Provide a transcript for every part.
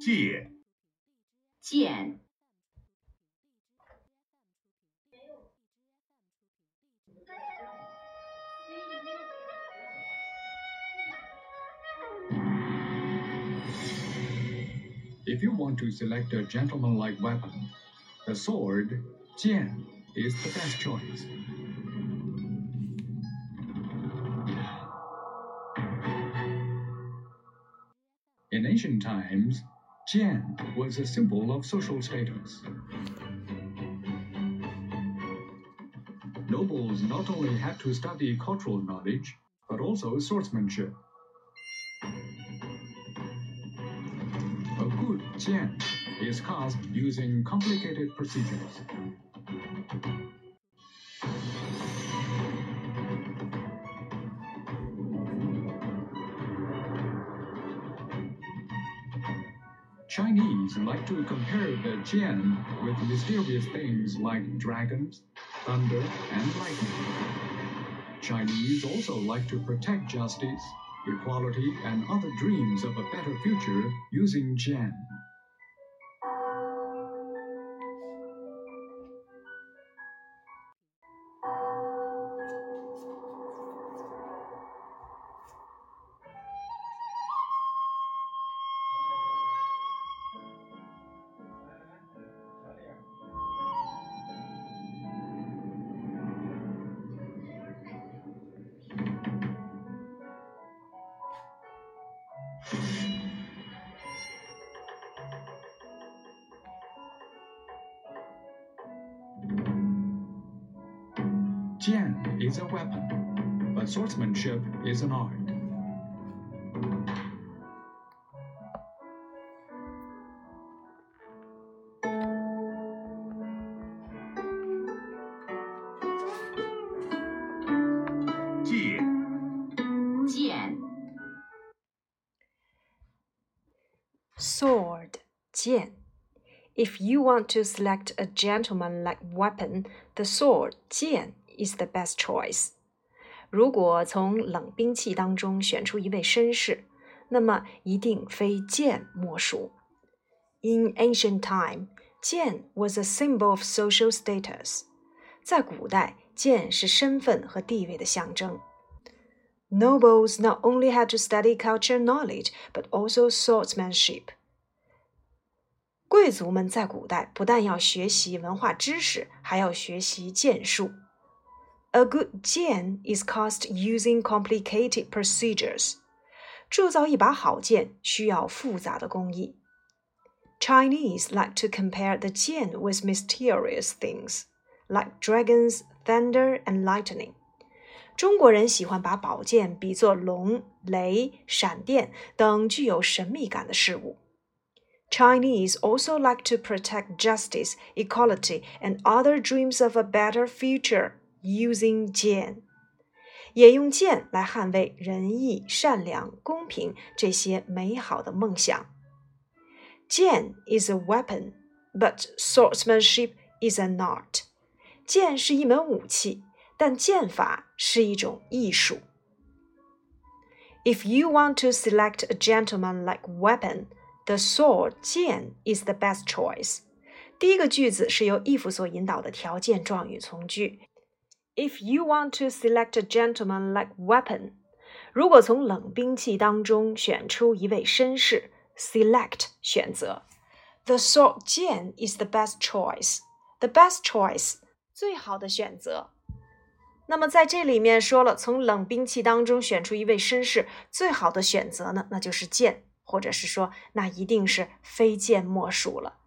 借剑 If you want to select a gentlemanlike weapon, the sword, jian, is the best choice. Ancient times, jian was a symbol of social status. Nobles not only had to study cultural knowledge, but also swordsmanship. A good jian is cast using complicated procedures. Chinese like to compare the jian with mysterious things like dragons, thunder, and lightning. Chinese also like to protect justice, equality, and other dreams of a better future using jian. Jian is a weapon, but swordsmanship is an art. Sword, Jian. If you want to select a gentleman-like weapon, the sword, Jian is the best choice. 如果从冷兵器当中选出一位绅士，那么一定非剑莫属。In ancient time, 剑 was a symbol of social status. 在古代，剑是身份和地位的象征。Nobles not only had to study culture knowledge, but also swordsmanship. 贵族们在古代不但要学习文化知识，还要学习剑术。 A good jian is cast using complicated procedures. 铸造一把好剑需要复杂的工艺。Chinese like to compare the jian with mysterious things, like dragons, thunder, and lightning. 中国人喜欢把宝剑比作龙、雷、闪电等具有神秘感的事物。Chinese also like to protect justice, equality, and other dreams of a better future using jian，也用剑来捍卫仁义、善良、公平这些美好的梦想。Jian is a weapon, but swordsmanship is an art. 剑是一门武器，但剑法是一种艺术。If you want to select a gentleman-like weapon, the sword 剑 is the best choice. 第一个句子是由 if 所引导的条件状语从句，If you want to select a gentlemanlike weapon，如果从冷兵器当中选出一位绅士，select 选择，the sword 剑 is the best choice。The best choice 最好的选择。那么在这里面说了，从冷兵器当中选出一位绅士，最好的选择呢，那就是剑，或者是说，那一定是非剑莫属了。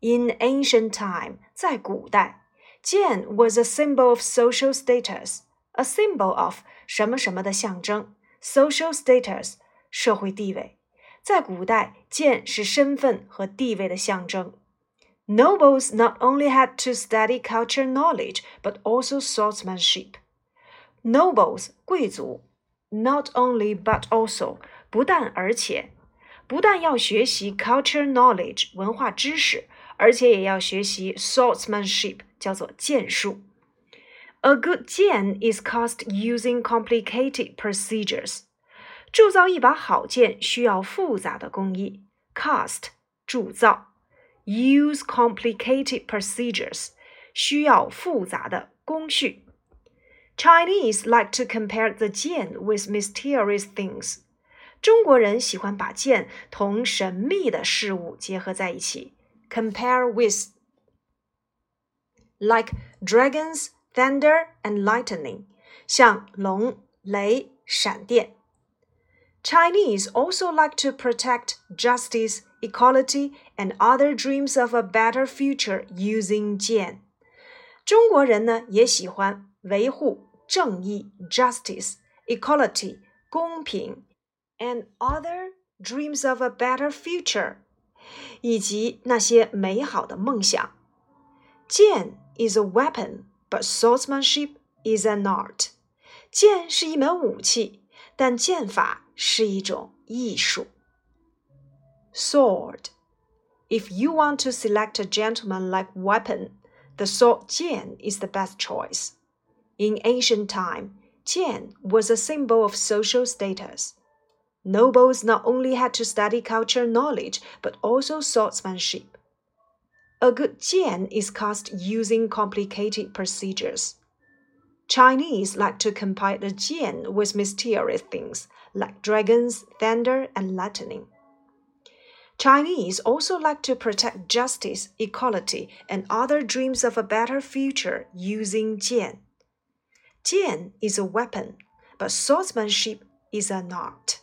In ancient time，在古代。 剑 was a symbol of social status, a symbol of 什么什么的象征，social status 社会地位。在古代，剑是身份和地位的象征。Nobles not only had to study culture knowledge, but also swordsmanship. Nobles 贵族，not only but also 不但而且，不但要学习 culture knowledge 文化知识，而且也要学习 swordsmanship。 叫做剑术。A good 剑 is cast using complicated procedures。 铸造一把好剑需要复杂的工艺，cast 铸造，use complicated procedures 需要复杂的工序。Chinese like to compare the 剑 with mysterious things。中国人喜欢把剑同神秘的事物结合在一起，compare with like dragons, thunder, and lightning，像龙、雷、闪电。Chinese also like to protect justice, equality, and other dreams of a better future using 剑。中国人呢也喜欢维护正义 （justice）、equality 公平 and other dreams of a better future，以及那些美好的梦想。 剑 is a weapon, but swordsmanship is an art。剑是一门武器，但剑法是一种艺术。Sword. If you want to select a gentleman-like weapon, the sword jian is the best choice. In ancient time, jian was a symbol of social status. Nobles not only had to study culture knowledge, but also swordsmanship. A good jian is cast using complicated procedures. Chinese like to compare the jian with mysterious things like dragons, thunder, and lightning. Chinese also like to protect justice, equality, and other dreams of a better future using jian. Jian is a weapon, but swordsmanship is an art.